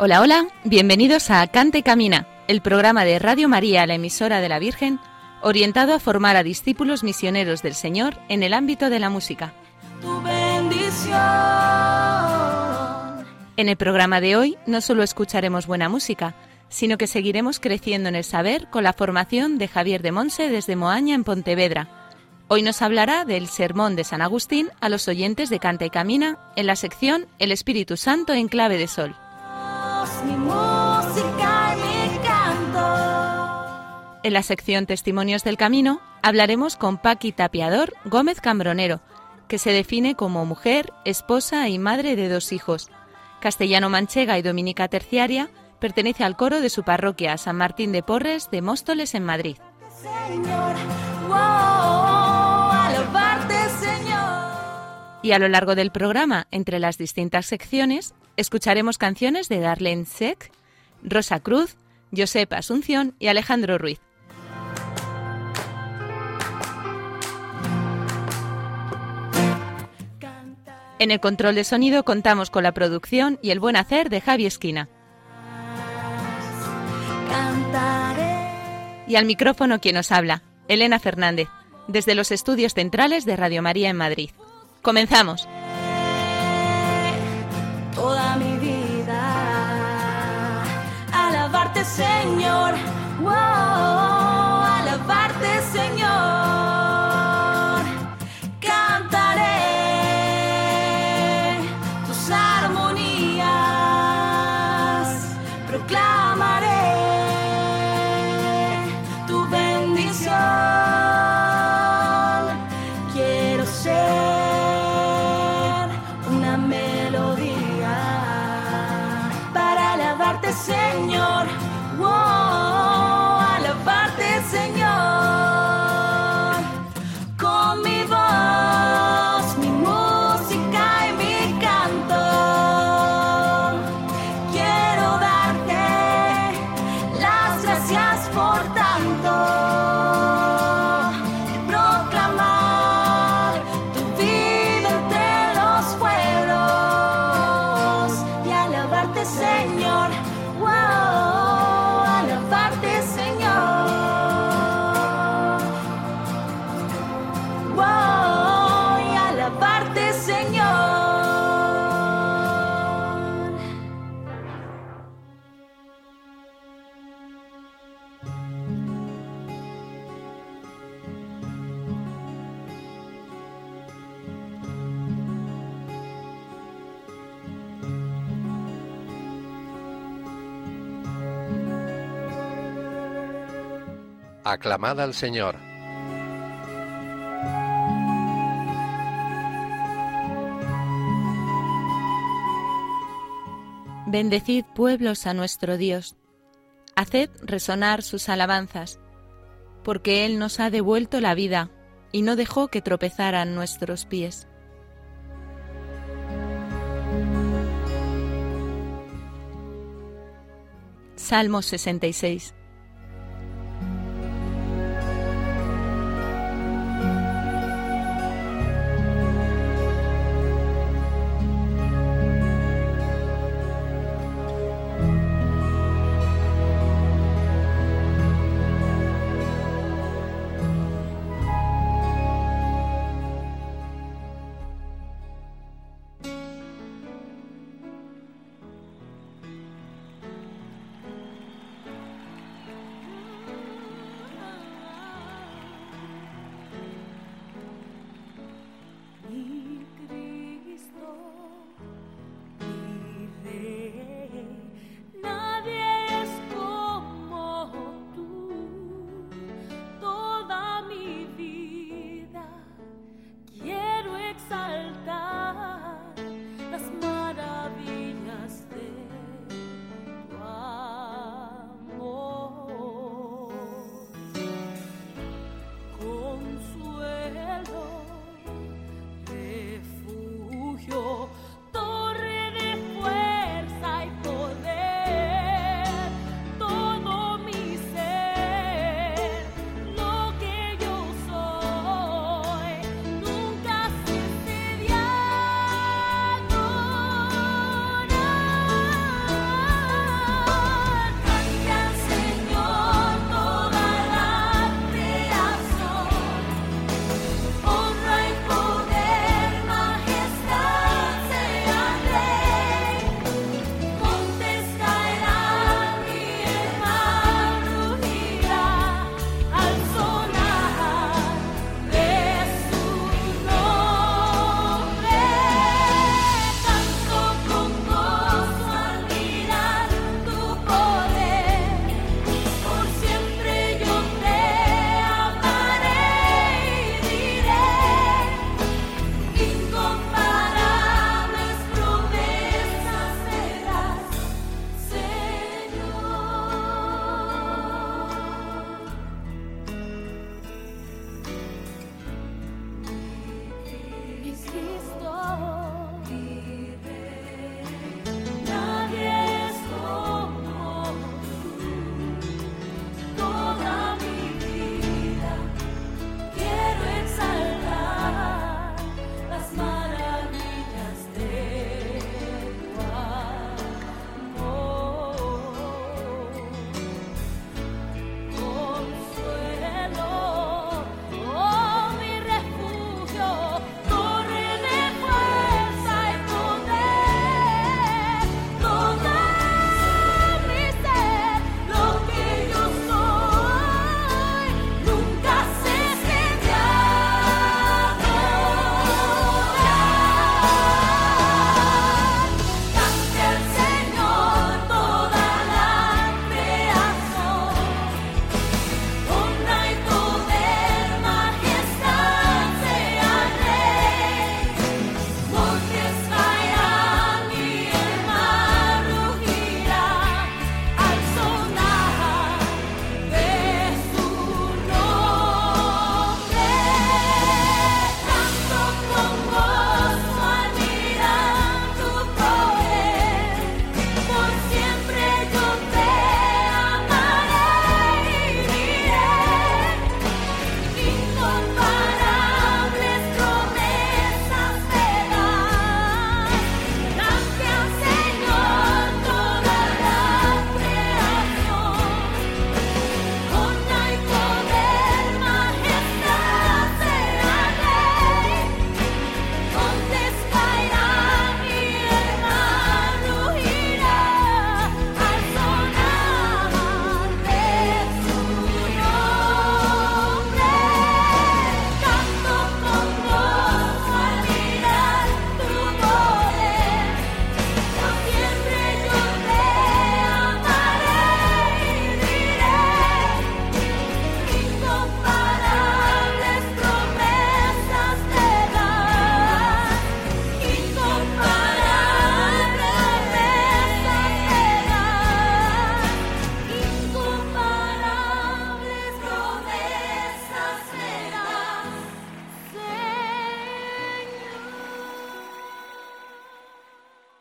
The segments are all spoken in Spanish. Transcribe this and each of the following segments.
Hola, hola, bienvenidos a Cante Camina, el programa de Radio María, la emisora de la Virgen, orientado a formar a discípulos misioneros del Señor en el ámbito de la música. tu bendición. En el programa de hoy no solo escucharemos buena música, sino que seguiremos creciendo en el saber con la formación de Javier de Monse desde Moaña en Pontevedra. Hoy nos hablará del Sermón de San Agustín a los oyentes de Canta y Camina en la sección El Espíritu Santo en clave de sol. En la sección Testimonios del Camino hablaremos con Paqui Tapiador Gómez Cambronero, que se define como mujer, esposa y madre de dos hijos. Castellano manchega y dominica terciaria, pertenece al coro de su parroquia San Martín de Porres de Móstoles en Madrid. Y a lo largo del programa, entre las distintas secciones, escucharemos canciones de Darlene Sec, Rosa Cruz, Josep Asunción y Alejandro Ruiz. En el control de sonido contamos con la producción y el buen hacer de Javi Esquina. Y al micrófono quien nos habla, Elena Fernández, desde los estudios centrales de Radio María en Madrid. Comenzamos. Señor. Wow, Aclamad al Señor. Bendecid pueblos a nuestro Dios. Haced resonar sus alabanzas, porque Él nos ha devuelto la vida y no dejó que tropezaran nuestros pies. Salmo 66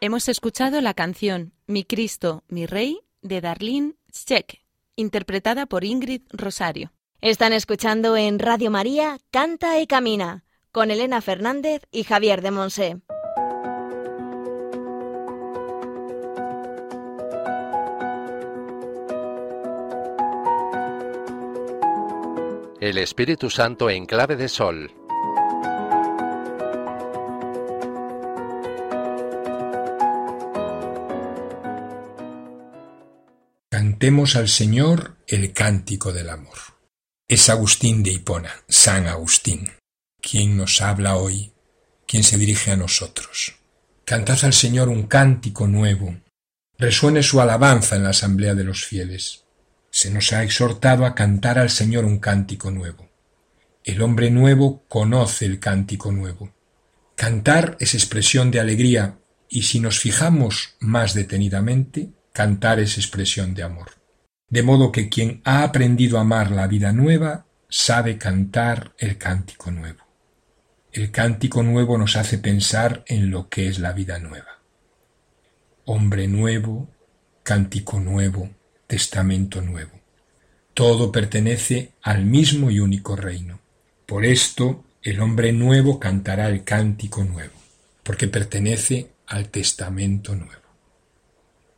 Hemos escuchado la canción Mi Cristo, mi Rey de Darlene Scheck, interpretada por Ingrid Rosario. Están escuchando en Radio María Canta y Camina con Elena Fernández y Javier de Monse. El Espíritu Santo en clave de sol. Cantemos al Señor el cántico del amor. Es Agustín de Hipona, San Agustín, quien nos habla hoy, quien se dirige a nosotros. Cantad al Señor un cántico nuevo. Resuene su alabanza en la asamblea de los fieles. Se nos ha exhortado a cantar al Señor un cántico nuevo. El hombre nuevo conoce el cántico nuevo. Cantar es expresión de alegría y si nos fijamos más detenidamente, Cantar es expresión de amor. De modo que quien ha aprendido a amar la vida nueva sabe cantar el cántico nuevo. El cántico nuevo nos hace pensar en lo que es la vida nueva. Hombre nuevo, cántico nuevo, testamento nuevo. Todo pertenece al mismo y único reino. Por esto el hombre nuevo cantará el cántico nuevo, porque pertenece al testamento nuevo.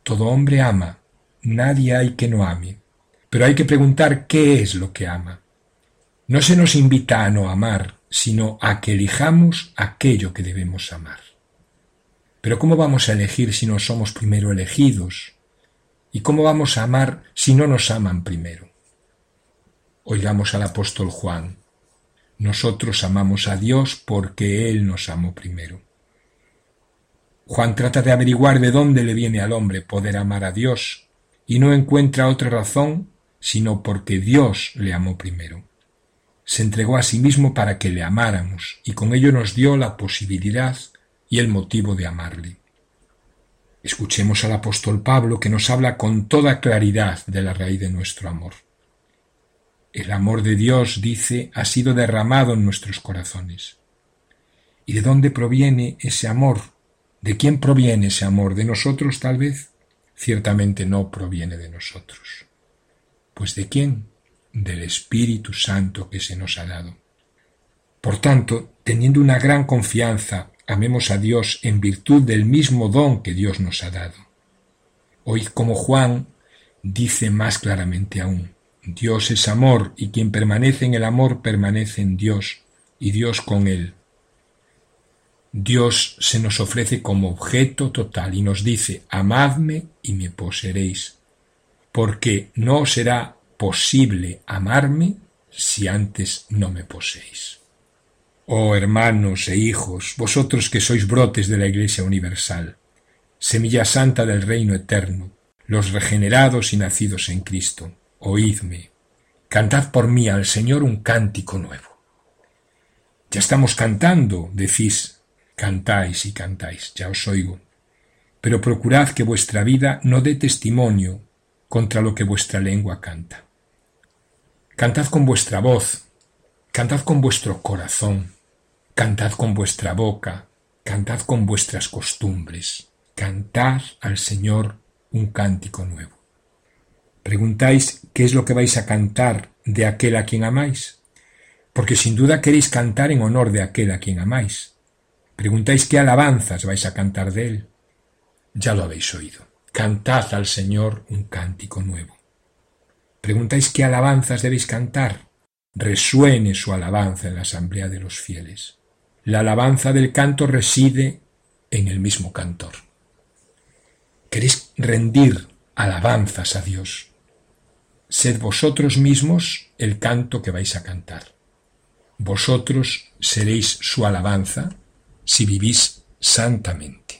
Todo hombre ama, nadie hay que no ame, pero hay que preguntar qué es lo que ama. No se nos invita a no amar, sino a que elijamos aquello que debemos amar. Pero ¿cómo vamos a elegir si no somos primero elegidos? ¿Y cómo vamos a amar si no nos aman primero? Oigamos al apóstol Juan. Nosotros amamos a Dios porque Él nos amó primero. Juan trata de averiguar de dónde le viene al hombre poder amar a Dios, y no encuentra otra razón sino porque Dios le amó primero. Se entregó a sí mismo para que le amáramos, y con ello nos dio la posibilidad y el motivo de amarle. Escuchemos al apóstol Pablo que nos habla con toda claridad de la raíz de nuestro amor. El amor de Dios, dice, ha sido derramado en nuestros corazones. ¿Y de dónde proviene ese amor? ¿De quién proviene ese amor? ¿De nosotros tal vez? Ciertamente no proviene de nosotros. Pues ¿de quién? Del Espíritu Santo que se nos ha dado. Por tanto, teniendo una gran confianza, amemos a Dios en virtud del mismo don que Dios nos ha dado. Hoy, como Juan dice más claramente aún, Dios es amor y quien permanece en el amor permanece en Dios y Dios con él. Dios se nos ofrece como objeto total y nos dice, amadme y me poseeréis, porque no será posible amarme si antes no me poseéis. Oh hermanos e hijos, vosotros que sois brotes de la Iglesia universal, semilla santa del reino eterno, los regenerados y nacidos en Cristo, oídme, cantad por mí al Señor un cántico nuevo. Ya estamos cantando, decís, Cantáis y cantáis, ya os oigo. Pero procurad que vuestra vida no dé testimonio contra lo que vuestra lengua canta. Cantad con vuestra voz, cantad con vuestro corazón, cantad con vuestra boca, cantad con vuestras costumbres, cantad al Señor un cántico nuevo. Preguntáis qué es lo que vais a cantar de aquel a quien amáis, porque sin duda queréis cantar en honor de aquel a quien amáis. Preguntáis qué alabanzas vais a cantar de él. Ya lo habéis oído. Cantad al Señor un cántico nuevo. Preguntáis qué alabanzas debéis cantar. Resuene su alabanza en la asamblea de los fieles. La alabanza del canto reside en el mismo cantor. ¿Queréis rendir alabanzas a Dios? Sed vosotros mismos el canto que vais a cantar. Vosotros seréis su alabanza si vivís santamente.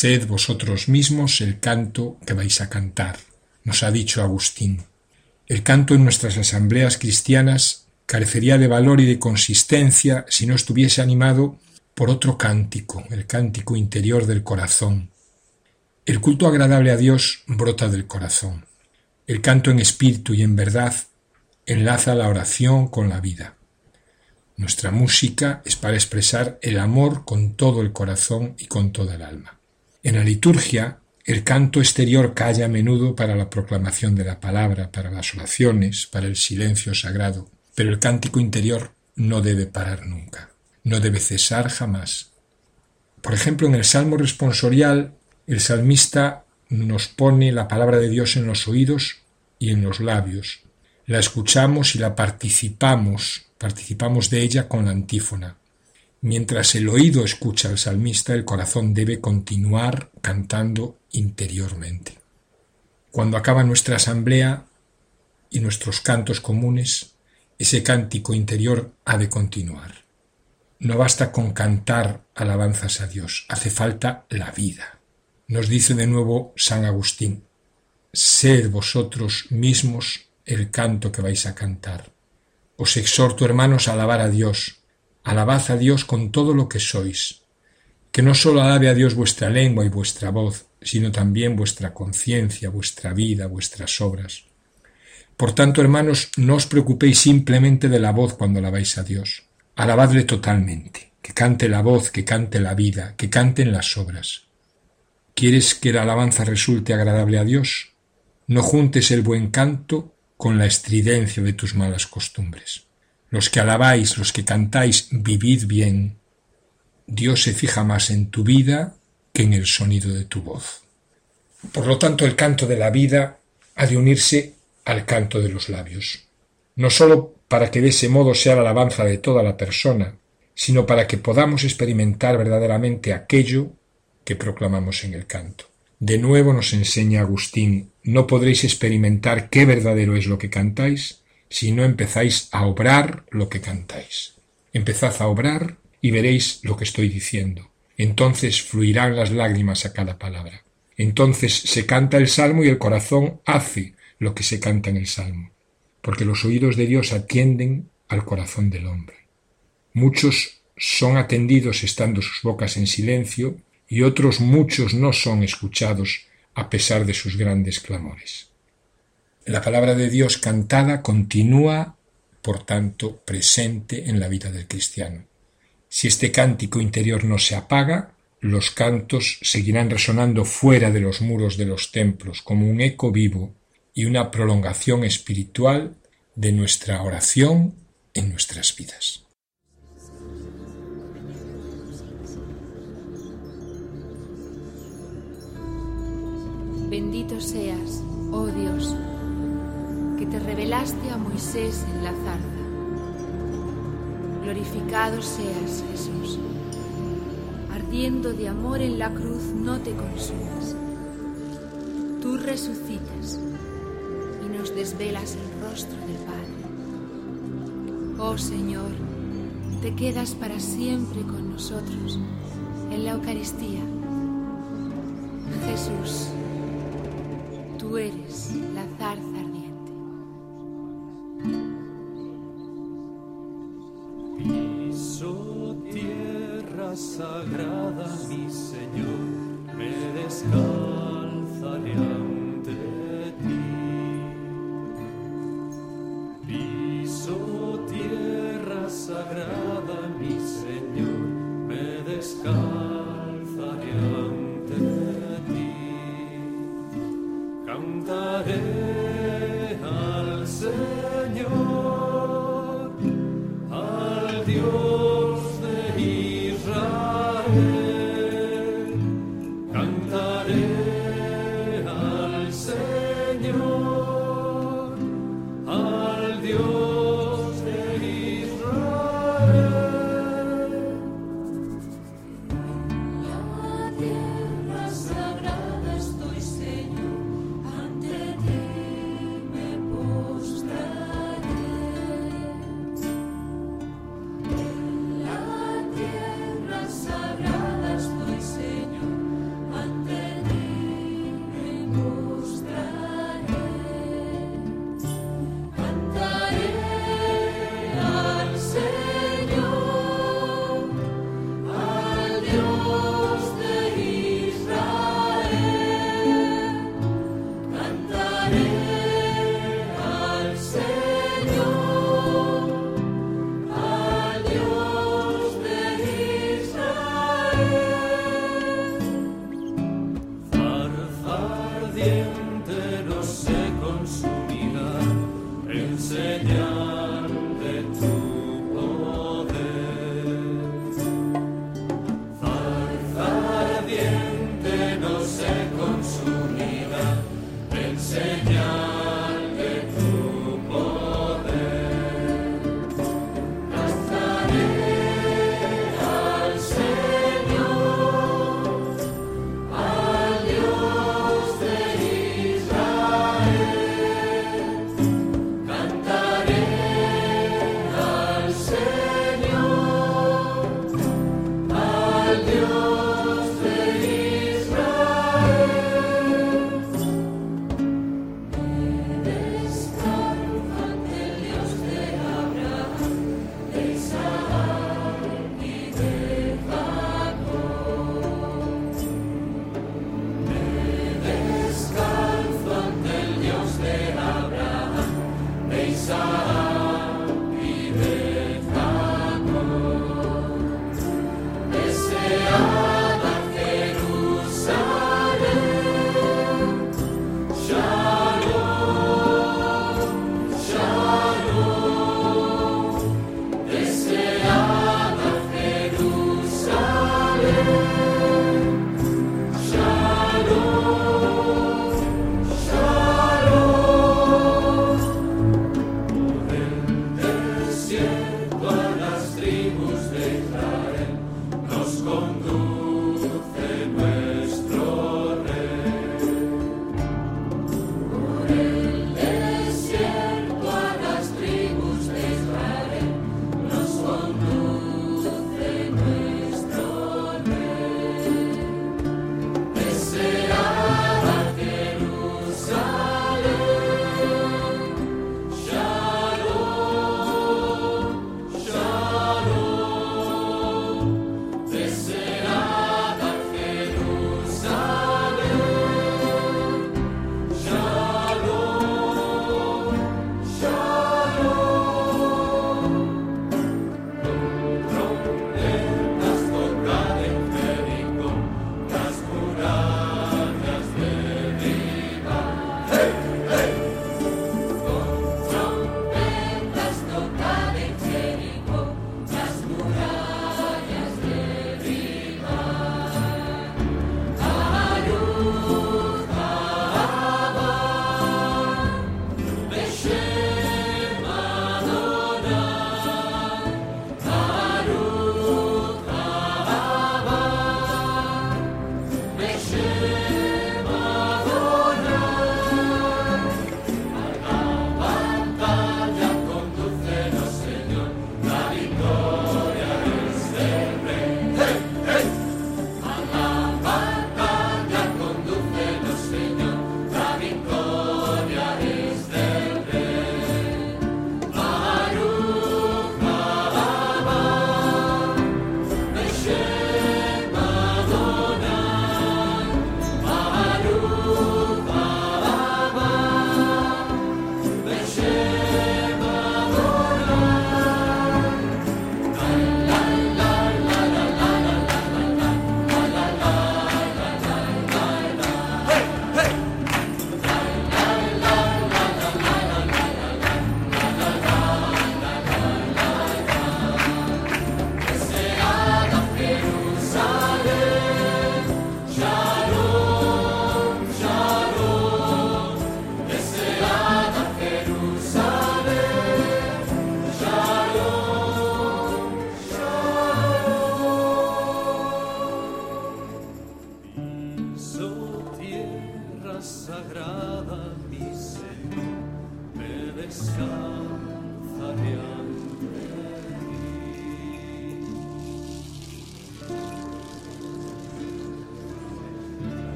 Sed vosotros mismos el canto que vais a cantar, nos ha dicho Agustín. El canto en nuestras asambleas cristianas carecería de valor y de consistencia si no estuviese animado por otro cántico, el cántico interior del corazón. El culto agradable a Dios brota del corazón. El canto en espíritu y en verdad enlaza la oración con la vida. Nuestra música es para expresar el amor con todo el corazón y con toda el alma. En la liturgia, el canto exterior calla a menudo para la proclamación de la palabra, para las oraciones, para el silencio sagrado, pero el cántico interior no debe parar nunca, no debe cesar jamás. Por ejemplo, en el Salmo responsorial, el salmista nos pone la palabra de Dios en los oídos y en los labios. La escuchamos y la participamos, participamos de ella con la antífona. Mientras el oído escucha al salmista, el corazón debe continuar cantando interiormente. Cuando acaba nuestra asamblea y nuestros cantos comunes, ese cántico interior ha de continuar. No basta con cantar alabanzas a Dios, hace falta la vida. Nos dice de nuevo San Agustín, sed vosotros mismos el canto que vais a cantar. Os exhorto, hermanos, a alabar a Dios, Alabad a Dios con todo lo que sois. Que no sólo alabe a Dios vuestra lengua y vuestra voz, sino también vuestra conciencia, vuestra vida, vuestras obras. Por tanto, hermanos, no os preocupéis simplemente de la voz cuando alabáis a Dios. Alabadle totalmente, que cante la voz, que cante la vida, que canten las obras. ¿Quieres que la alabanza resulte agradable a Dios? No juntes el buen canto con la estridencia de tus malas costumbres. Los que alabáis, los que cantáis, vivid bien. Dios se fija más en tu vida que en el sonido de tu voz. Por lo tanto, el canto de la vida ha de unirse al canto de los labios, no sólo para que de ese modo sea la alabanza de toda la persona, sino para que podamos experimentar verdaderamente aquello que proclamamos en el canto. De nuevo nos enseña Agustín, no podréis experimentar qué verdadero es lo que cantáis si no empezáis a obrar lo que cantáis. Empezad a obrar y veréis lo que estoy diciendo. Entonces fluirán las lágrimas a cada palabra. Entonces se canta el salmo y el corazón hace lo que se canta en el salmo, porque los oídos de Dios atienden al corazón del hombre. Muchos son atendidos estando sus bocas en silencio y otros muchos no son escuchados a pesar de sus grandes clamores. La palabra de Dios cantada continúa, por tanto, presente en la vida del cristiano. Si este cántico interior no se apaga, los cantos seguirán resonando fuera de los muros de los templos como un eco vivo y una prolongación espiritual de nuestra oración en nuestras vidas. Bendito seas, oh Dios que te revelaste a Moisés en la zarza. Glorificado seas, Jesús. Ardiendo de amor en la cruz, no te consumas. Tú resucitas y nos desvelas el rostro del Padre. Oh Señor, te quedas para siempre con nosotros en la Eucaristía. Jesús, tú eres la zarza sagrada, mi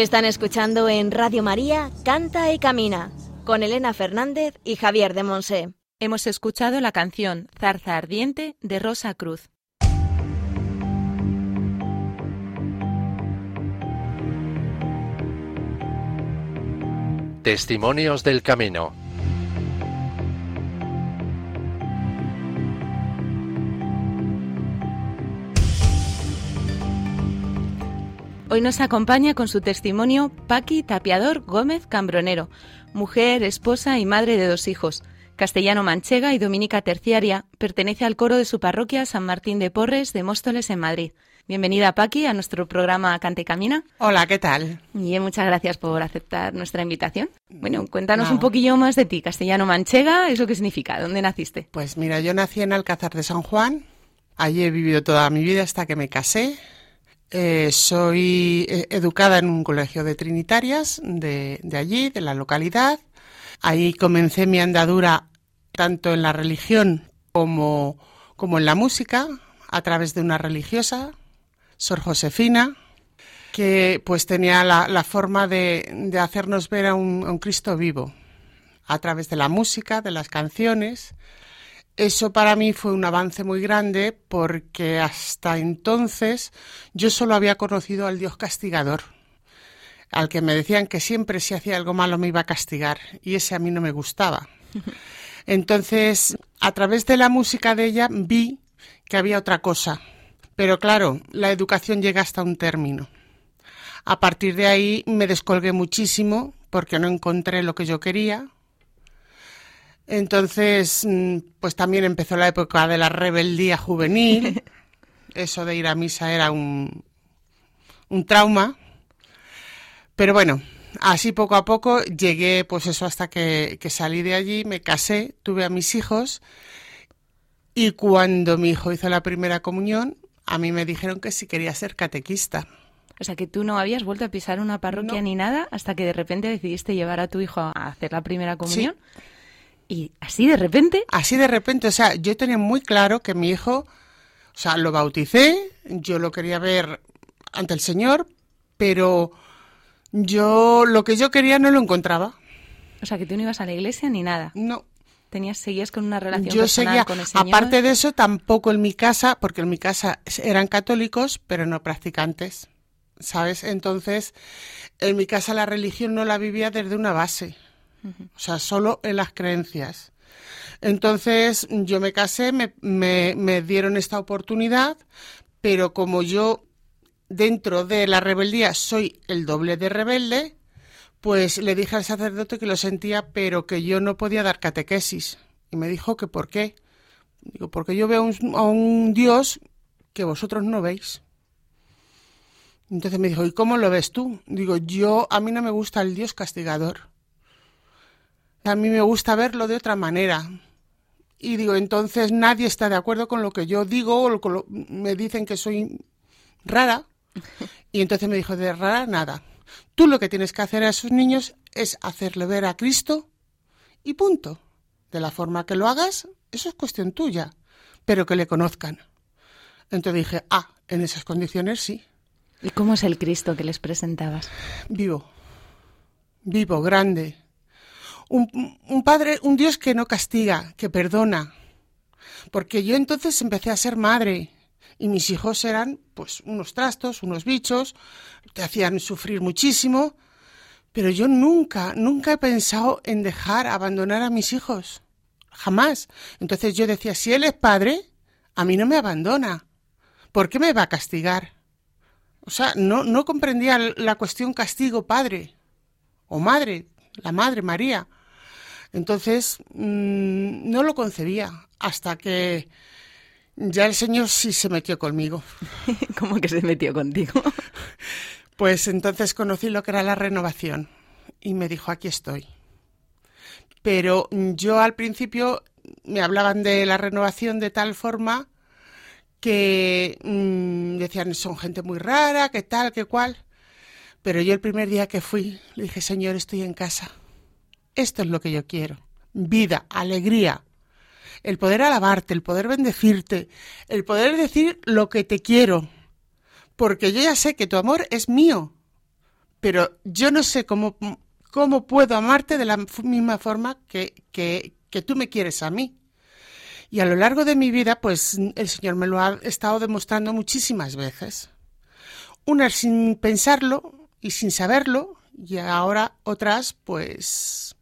Están escuchando en Radio María Canta y Camina con Elena Fernández y Javier de Monse. Hemos escuchado la canción Zarza Ardiente de Rosa Cruz. Testimonios del Camino. Hoy nos acompaña con su testimonio Paqui Tapiador Gómez Cambronero, mujer, esposa y madre de dos hijos. Castellano manchega y dominica terciaria, pertenece al coro de su parroquia San Martín de Porres de Móstoles en Madrid. Bienvenida Paqui a nuestro programa Cante Camina. Hola, ¿qué tal? Y muchas gracias por aceptar nuestra invitación. Bueno, cuéntanos No. un poquillo más de ti. Castellano manchega, ¿eso qué significa? ¿Dónde naciste? Pues mira, yo nací en Alcázar de San Juan, Allí he vivido toda mi vida hasta que me casé. Eh, soy eh, educada en un colegio de trinitarias de, allí, de la localidad. Ahí comencé mi andadura tanto en la religión como, como en la música, a través de una religiosa, Sor Josefina, que pues tenía la, forma de, hacernos ver a un Cristo vivo, a través de la música, de las canciones. Eso para mí fue un avance muy grande porque hasta entonces yo solo había conocido al Dios castigador, al que me decían que siempre si hacía algo malo me iba a castigar y ese a mí no me gustaba. Entonces, a través de la música de ella vi que había otra cosa, pero claro, la educación llega hasta un término. A partir de ahí me descolgué muchísimo porque no encontré lo que yo quería, entonces, mm, pues también empezó la época de la rebeldía juvenil. Eso de ir a misa era un, un trauma. Pero bueno, así poco a poco llegué, pues eso, hasta que, que salí de allí, me casé, tuve a mis hijos. Y cuando mi hijo hizo la primera comunión, a mí me dijeron que si quería ser catequista. O sea, que tú no habías vuelto a pisar una parroquia No. ni nada hasta que de repente decidiste llevar a tu hijo a hacer la primera comunión. Y así de repente, Así de repente, o sea, yo tenía muy claro que mi hijo, o sea, lo bauticé, yo lo quería ver ante el Señor, pero yo lo que yo quería no lo encontraba. o sea, que tú no ibas a la iglesia ni nada. No. Tenías, seguías con una relación Yo personal seguía, con el Señor. aparte de eso, tampoco en mi casa, porque en mi casa eran católicos, pero no practicantes, ¿sabes? Entonces, en mi casa la religión no la vivía desde una base, o sea, solo en las creencias. Entonces, yo me casé, me, me, me dieron esta oportunidad, pero como yo dentro de la rebeldía soy el doble de rebelde, pues le dije al sacerdote que lo sentía, pero que yo no podía dar catequesis. Y me dijo que por qué. Digo, porque yo veo un, a un Dios que vosotros no veis. Entonces me dijo, ¿y cómo lo ves tú? Digo, yo, a mí no me gusta el Dios castigador. A mí me gusta verlo de otra manera. Y digo, entonces nadie está de acuerdo con lo que yo digo, o lo- me dicen que soy rara. Y entonces me dijo, de rara nada. Tú lo que tienes que hacer a esos niños es hacerle ver a Cristo y punto. De la forma que lo hagas, eso es cuestión tuya, pero que le conozcan. Entonces dije, ah, en esas condiciones sí, ¿Y cómo es el Cristo que les presentabas? vivo, vivo, grande. Un, padre, un Dios que no castiga, que perdona. Porque yo entonces empecé a ser madre y mis hijos eran pues unos trastos, unos bichos, te hacían sufrir muchísimo, pero yo nunca, nunca he pensado en dejar, abandonar a mis hijos. Jamás. Entonces yo decía, si él es padre, a mí no me abandona. ¿Por qué me va a castigar? O sea, no, no comprendía la cuestión castigo padre o madre, la madre María. Entonces, mmm, no lo concebía hasta que ya el Señor sí se metió conmigo. ¿Cómo que se metió contigo? Pues entonces conocí lo que era la renovación y me dijo, aquí estoy. Pero yo al principio me hablaban de la renovación de tal forma que mmm, decían, son gente muy rara, que tal, que cual. Pero yo el primer día que fui, le dije, Señor, estoy en casa. Esto es lo que yo quiero. Vida, alegría. El poder alabarte, el poder bendecirte, el poder decir lo que te quiero. Porque yo ya sé que tu amor es mío. Pero yo no sé cómo, cómo puedo amarte de la misma forma que, que, que tú me quieres a mí. Y a lo largo de mi vida, pues el Señor me lo ha estado demostrando muchísimas veces. Unas sin pensarlo y sin saberlo, y ahora otras, pues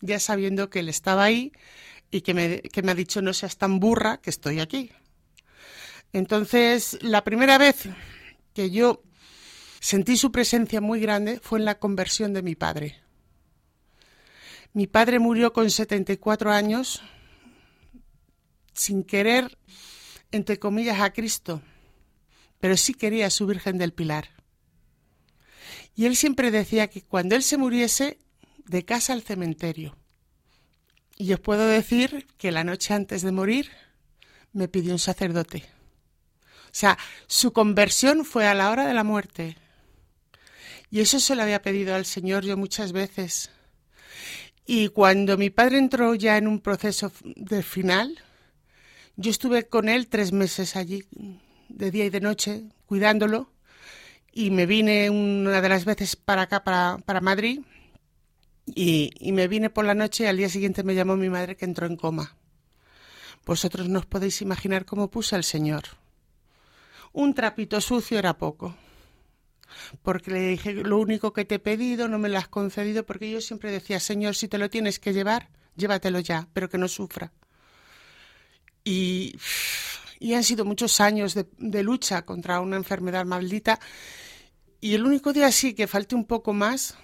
ya sabiendo que Él estaba ahí y que me, que me ha dicho no seas tan burra que estoy aquí. Entonces, la primera vez que yo sentí su presencia muy grande fue en la conversión de mi padre. Mi padre murió con 74 años sin querer, entre comillas, a Cristo, pero sí quería a su Virgen del Pilar. Y él siempre decía que cuando él se muriese, de casa al cementerio. Y os puedo decir que la noche antes de morir me pidió un sacerdote. O sea, su conversión fue a la hora de la muerte. Y eso se lo había pedido al Señor yo muchas veces. Y cuando mi padre entró ya en un proceso de final, yo estuve con él tres meses allí, de día y de noche, cuidándolo. Y me vine una de las veces para acá, para, para Madrid. Y, me vine por la noche y al día siguiente me llamó mi madre que entró en coma. Vosotros no os podéis imaginar cómo puse al Señor. Un trapito sucio era poco. Porque le dije, lo único que te he pedido no me lo has concedido, porque yo siempre decía, Señor, si te lo tienes que llevar, llévatelo ya, pero que no sufra. Y, han sido muchos años de, lucha contra una enfermedad maldita. Y el único día sí que falte un poco más,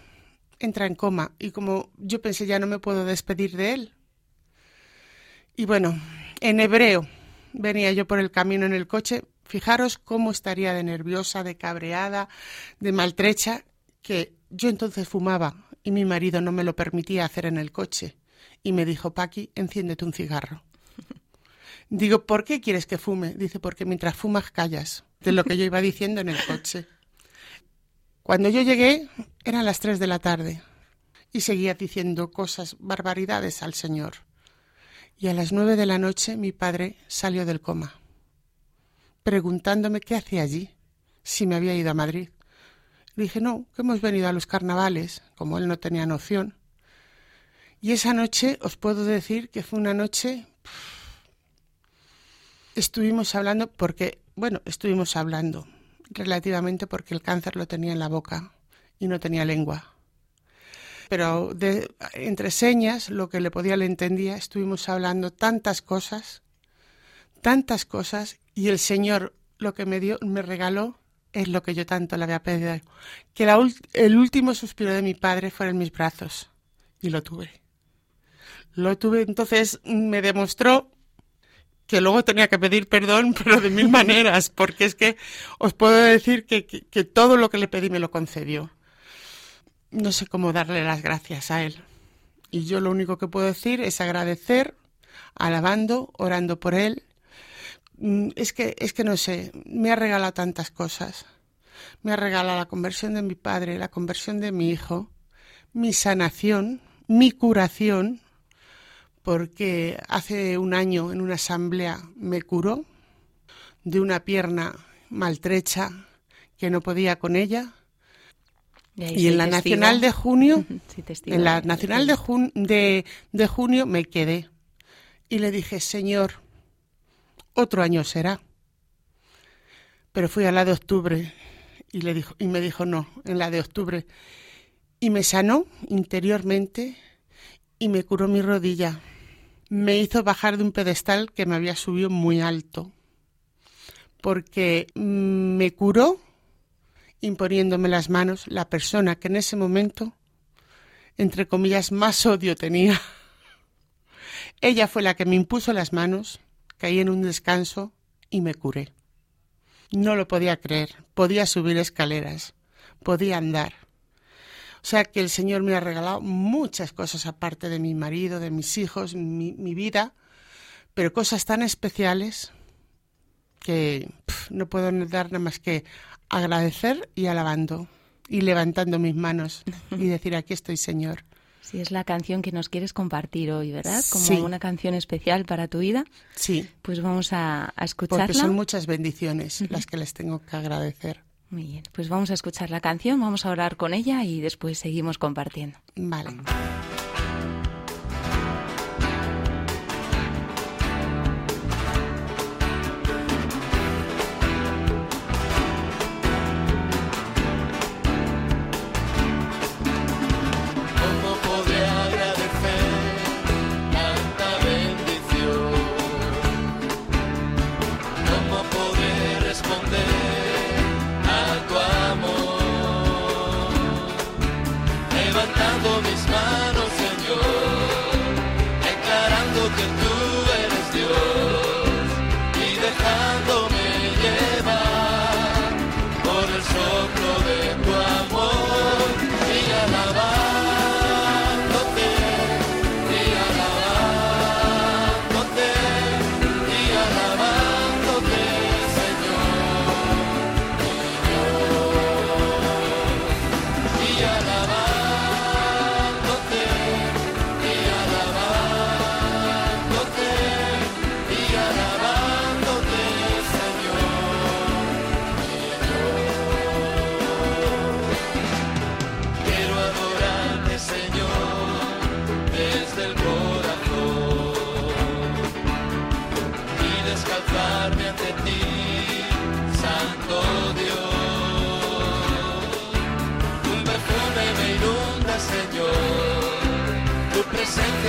entra en coma. Y como yo pensé, ya no me puedo despedir de él. Y bueno, en hebreo venía yo por el camino en el coche. Fijaros cómo estaría de nerviosa, de cabreada, de maltrecha, que yo entonces fumaba y mi marido no me lo permitía hacer en el coche. Y me dijo, Paqui, enciéndete un cigarro. Digo, ¿por qué quieres que fume? Dice, porque mientras fumas callas, de lo que yo iba diciendo en el coche. Cuando yo llegué, eran las tres de la tarde y seguía diciendo cosas, barbaridades al Señor. Y a las nueve de la noche mi padre salió del coma, preguntándome qué hacía allí, si me había ido a Madrid. Le dije, no, que hemos venido a los carnavales, como él no tenía noción. Y esa noche os puedo decir que fue una noche... Estuvimos hablando porque, bueno, estuvimos hablando relativamente porque el cáncer lo tenía en la boca y no tenía lengua. Pero de, entre señas, lo que le podía le entendía, estuvimos hablando tantas cosas, tantas cosas, y el Señor lo que me dio, me regaló, es lo que yo tanto le había pedido, que el último suspiro de mi padre fuera en mis brazos, y lo tuve. Lo tuve, entonces me demostró que luego tenía que pedir perdón, pero de mil maneras, porque es que os puedo decir que, que, que, todo lo que le pedí me lo concedió. No sé cómo darle las gracias a él. Y yo lo único que puedo decir es agradecer, alabando, orando por él. Es que, es que no sé, me ha regalado tantas cosas. Me ha regalado la conversión de mi padre, la conversión de mi hijo, mi sanación, mi curación, porque hace un año en una asamblea me curó de una pierna maltrecha que no podía con ella. Y, en la nacional de junio, sí, en la nacional de, jun de, de junio me quedé y le dije, Señor, otro año será. Pero fui a la de octubre y, le dijo, y me dijo, no, en la de octubre. Y me sanó interiormente y me curó mi rodilla me hizo bajar de un pedestal que me había subido muy alto, porque me curó imponiéndome las manos la persona que en ese momento, entre comillas, más odio tenía. Ella fue la que me impuso las manos, caí en un descanso y me curé. No lo podía creer, podía subir escaleras, podía andar. O sea que el Señor me ha regalado muchas cosas aparte de mi marido, de mis hijos, mi, mi vida, pero cosas tan especiales que pff, no puedo dar nada más que agradecer y alabando y levantando mis manos y decir aquí estoy Señor. Sí, es la canción que nos quieres compartir hoy, ¿verdad? Como sí. una canción especial para tu vida. Sí. Pues vamos a, a escucharla. Porque son muchas bendiciones las que les tengo que agradecer. Muy pues vamos a escuchar la canción, vamos a orar con ella y después seguimos compartiendo. Vale.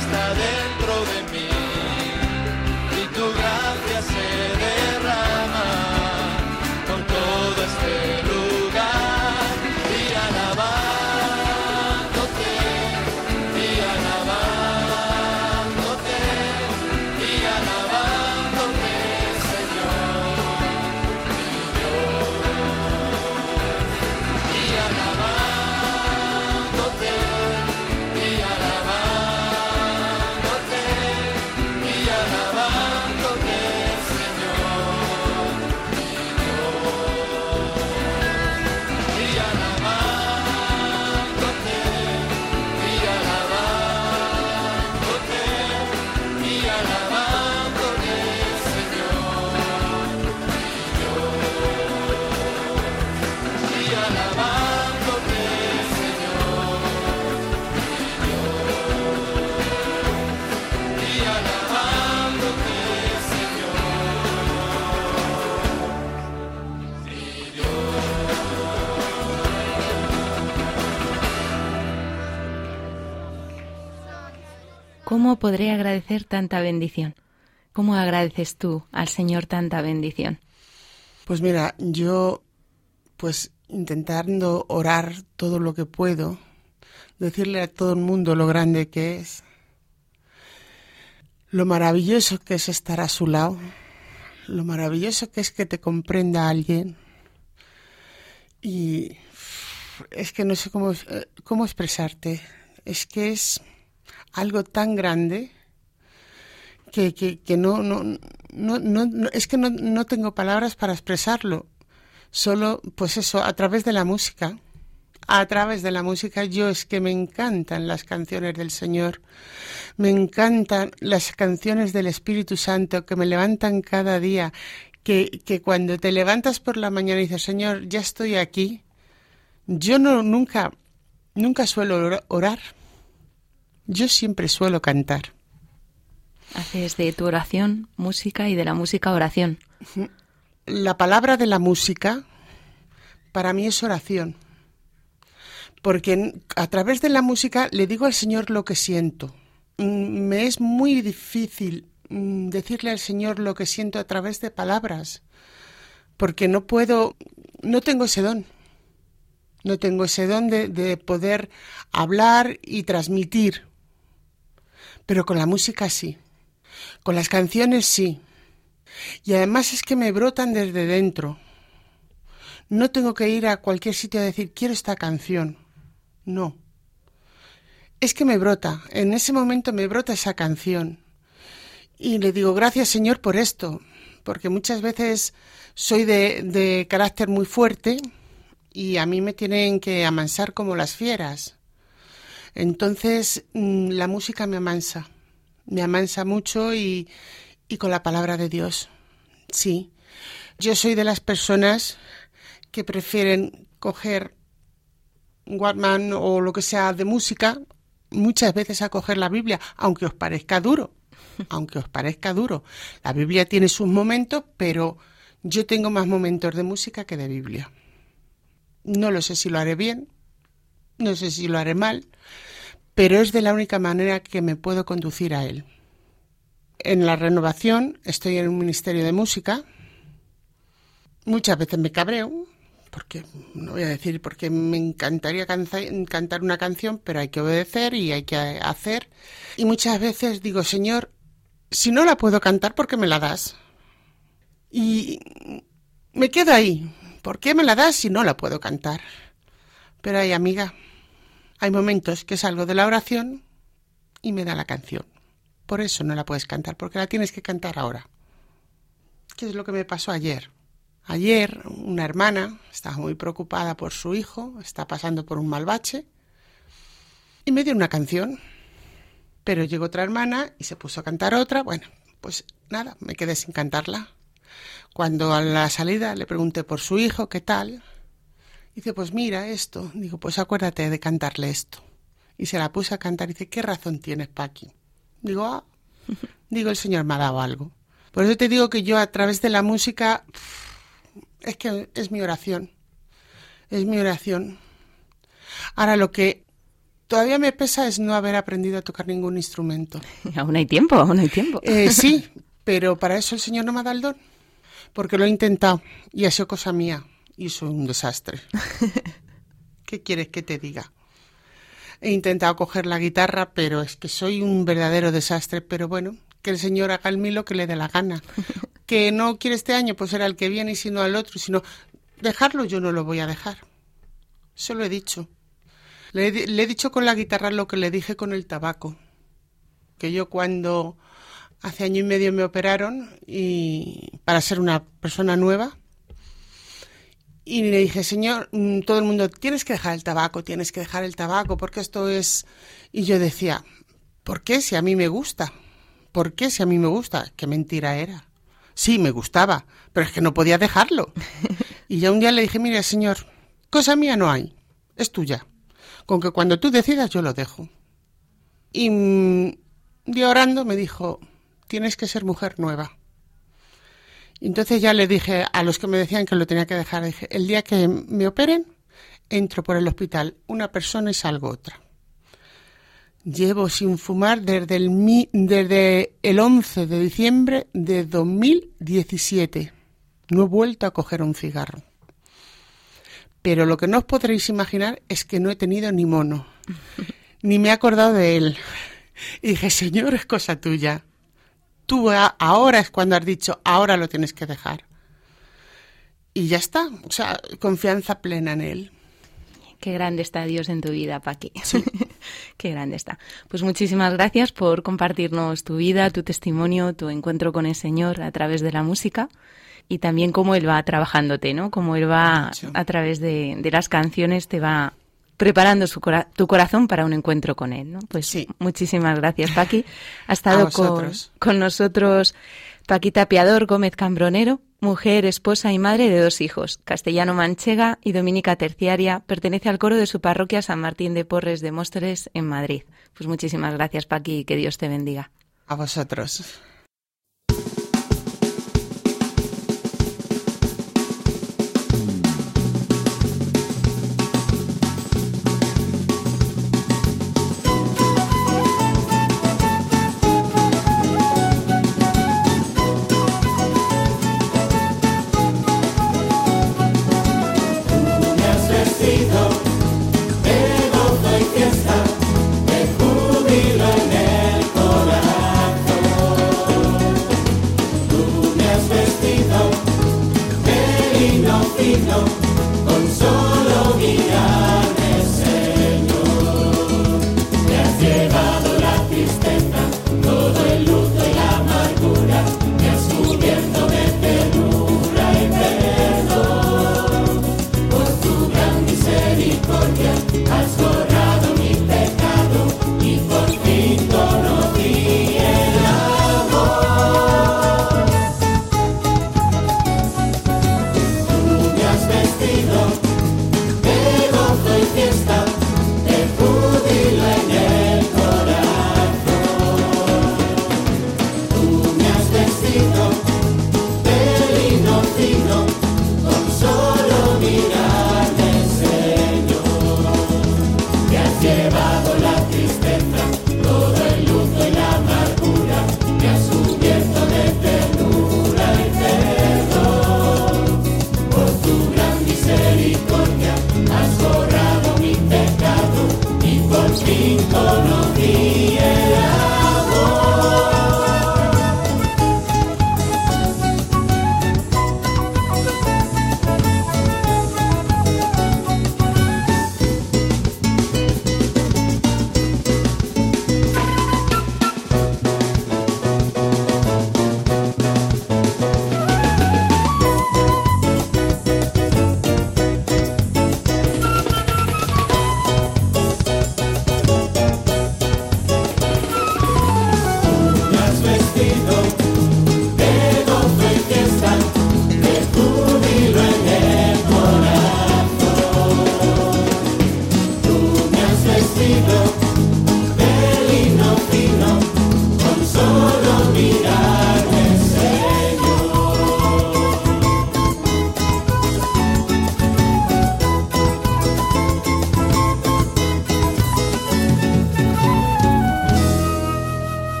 fiesta de ¿Cómo podré agradecer tanta bendición? ¿Cómo agradeces tú al Señor tanta bendición? Pues mira, yo pues intentando orar todo lo que puedo, decirle a todo el mundo lo grande que es, lo maravilloso que es estar a su lado, lo maravilloso que es que te comprenda alguien. Y es que no sé cómo, eh, cómo expresarte. Es que es algo tan grande que, que, que no, no, no, no, es que no, no tengo palabras para expresarlo. Solo, pues eso, a través de la música. A través de la música, yo es que me encantan las canciones del Señor. Me encantan las canciones del Espíritu Santo que me levantan cada día. Que, que cuando te levantas por la mañana y dices, Señor, ya estoy aquí. Yo no, nunca, nunca suelo ora- orar. Yo siempre suelo cantar. Haces de tu oración música y de la música oración. la palabra de la música para mí es oración. Porque a través de la música le digo al Señor lo que siento. Mm, Me es muy difícil mm, decirle al Señor lo que siento a través de palabras. Porque no puedo, no tengo ese don. No tengo ese don de, de poder hablar y transmitir. Pero con la música sí. Con las canciones sí. Y además es que me brotan desde dentro. No tengo que ir a cualquier sitio a decir, quiero esta canción. No. Es que me brota. En ese momento me brota esa canción. Y le digo, gracias Señor por esto. Porque muchas veces soy de, de carácter muy fuerte y a mí me tienen que amansar como las fieras. Entonces mm, la música me amansa. Me amansa mucho y, y con la palabra de Dios. Sí. Yo soy de las personas que prefieren coger Walkman o lo que sea de música muchas veces a coger la Biblia, aunque os parezca duro. Aunque os parezca duro. La Biblia tiene sus momentos, pero yo tengo más momentos de música que de Biblia. No lo sé si lo haré bien, no sé si lo haré mal, pero es de la única manera que me puedo conducir a Él. En la renovación estoy en un ministerio de música. Muchas veces me cabreo, porque no voy a decir porque me encantaría cantar una canción, pero hay que obedecer y hay que hacer. Y muchas veces digo, Señor, si no la puedo cantar, ¿por qué me la das? Y me quedo ahí. ¿Por qué me la das si no la puedo cantar? Pero hay amiga, hay momentos que salgo de la oración y me da la canción. Por eso no la puedes cantar, porque la tienes que cantar ahora. ¿Qué es lo que me pasó ayer? Ayer una hermana estaba muy preocupada por su hijo, está pasando por un mal bache, y me dio una canción. Pero llegó otra hermana y se puso a cantar otra. Bueno, pues nada, me quedé sin cantarla. Cuando a la salida le pregunté por su hijo, ¿qué tal? Dice, pues mira esto. Digo, pues acuérdate de cantarle esto. Y se la puse a cantar y dice, ¿qué razón tienes, Paqui? Digo, ah, digo, el Señor me ha dado algo. Por eso te digo que yo a través de la música, es que es mi oración. Es mi oración. Ahora lo que todavía me pesa es no haber aprendido a tocar ningún instrumento. Aún hay tiempo, aún hay tiempo. Eh, sí, pero para eso el Señor no me ha dado el don. Porque lo he intentado y ha sido cosa mía. Y soy un desastre. ¿Qué quieres que te diga? He intentado coger la guitarra, pero es que soy un verdadero desastre. Pero bueno, que el Señor haga el mí lo que le dé la gana. Que no quiere este año, pues será el que viene y si no al otro. Si no, dejarlo yo no lo voy a dejar. Eso lo he dicho. Le le he dicho con la guitarra lo que le dije con el tabaco. Que yo cuando hace año y medio me operaron y para ser una persona nueva y le dije, señor, mm, todo el mundo, tienes que dejar el tabaco, tienes que dejar el tabaco, porque esto es... Y yo decía, ¿por qué si a mí me gusta? ¿Por qué si a mí me gusta? ¿Qué mentira era? Sí, me gustaba, pero es que no podía dejarlo. Y ya un día le dije, mire, señor, cosa mía no hay, es tuya. Con que cuando tú decidas yo lo dejo. Y mm, día orando me dijo, tienes que ser mujer nueva. Entonces ya le dije a los que me decían que lo tenía que dejar, el día que me operen, entro por el hospital una persona y salgo otra. Llevo sin fumar desde el, mi- desde el 11 de diciembre de 2017. No he vuelto a coger un cigarro. Pero lo que no os podréis imaginar es que no he tenido ni mono. Ni me he acordado de él. Y dije, Señor, es cosa tuya. Tú a- ahora es cuando has dicho, ahora lo tienes que dejar. Y ya está. O sea, confianza plena en él. Qué grande está Dios en tu vida, Paqui. Qué grande está. Pues muchísimas gracias por compartirnos tu vida, tu testimonio, tu encuentro con el Señor a través de la música y también cómo Él va trabajándote, ¿no? Cómo Él va a través de, de las canciones te va preparando su cora- tu corazón para un encuentro con Él, ¿no? Pues Sí. muchísimas gracias, Paqui. Ha estado con, con nosotros Paquita Piador Gómez Cambronero, mujer, esposa y madre de dos hijos, castellano manchega y dominica terciaria, pertenece al coro de su parroquia San Martín de Porres de Móstoles en Madrid. Pues muchísimas gracias, Paqui, y que Dios te bendiga. A vosotros.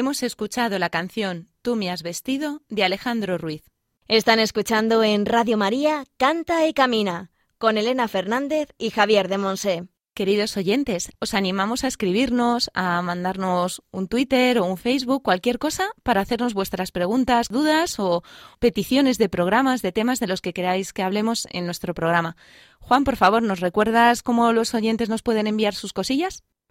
Hemos escuchado la canción Tú me has vestido de Alejandro Ruiz. Están escuchando en Radio María Canta y Camina con Elena Fernández y Javier de Monse. Queridos oyentes, os animamos a escribirnos, a mandarnos un Twitter o un Facebook, cualquier cosa, para hacernos vuestras preguntas, dudas o peticiones de programas, de temas de los que queráis que hablemos en nuestro programa. Juan, por favor, ¿nos recuerdas cómo los oyentes nos pueden enviar sus cosillas?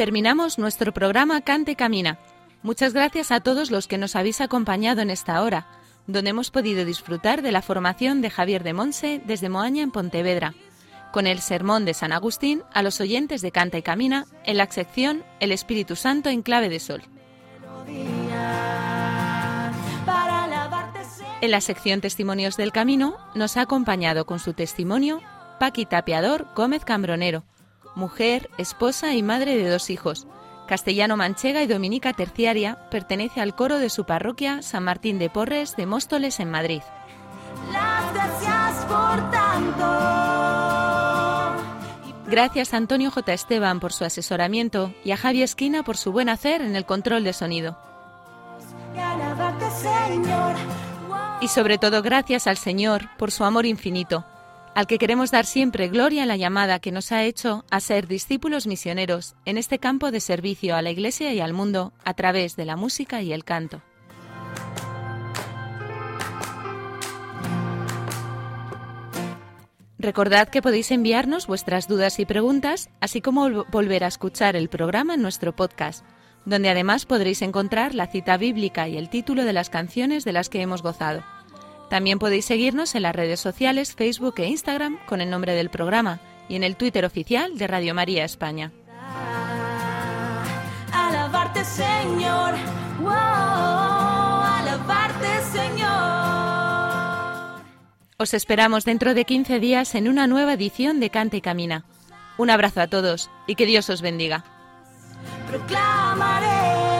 Terminamos nuestro programa Cante Camina. Muchas gracias a todos los que nos habéis acompañado en esta hora, donde hemos podido disfrutar de la formación de Javier de Monse desde Moaña en Pontevedra, con el sermón de San Agustín a los oyentes de Canta y Camina en la sección El Espíritu Santo en clave de sol. En la sección Testimonios del Camino nos ha acompañado con su testimonio Paqui Tapiador Gómez Cambronero, mujer, esposa y madre de dos hijos. Castellano Manchega y Dominica Terciaria pertenece al coro de su parroquia San Martín de Porres de Móstoles en Madrid. Las gracias por tanto. Gracias a Antonio J. Esteban por su asesoramiento y a Javi Esquina por su buen hacer en el control de sonido. Y sobre todo gracias al Señor por su amor infinito, al que queremos dar siempre gloria en la llamada que nos ha hecho a ser discípulos misioneros en este campo de servicio a la Iglesia y al mundo a través de la música y el canto. Recordad que podéis enviarnos vuestras dudas y preguntas, así como vol- volver a escuchar el programa en nuestro podcast, donde además podréis encontrar la cita bíblica y el título de las canciones de las que hemos gozado. También podéis seguirnos en las redes sociales Facebook e Instagram con el nombre del programa y en el Twitter oficial de Radio María España. Alabarte, Señor. Alabarte, Señor. Os esperamos dentro de 15 días en una nueva edición de Canta y Camina. Un abrazo a todos y que Dios os bendiga. Proclamaré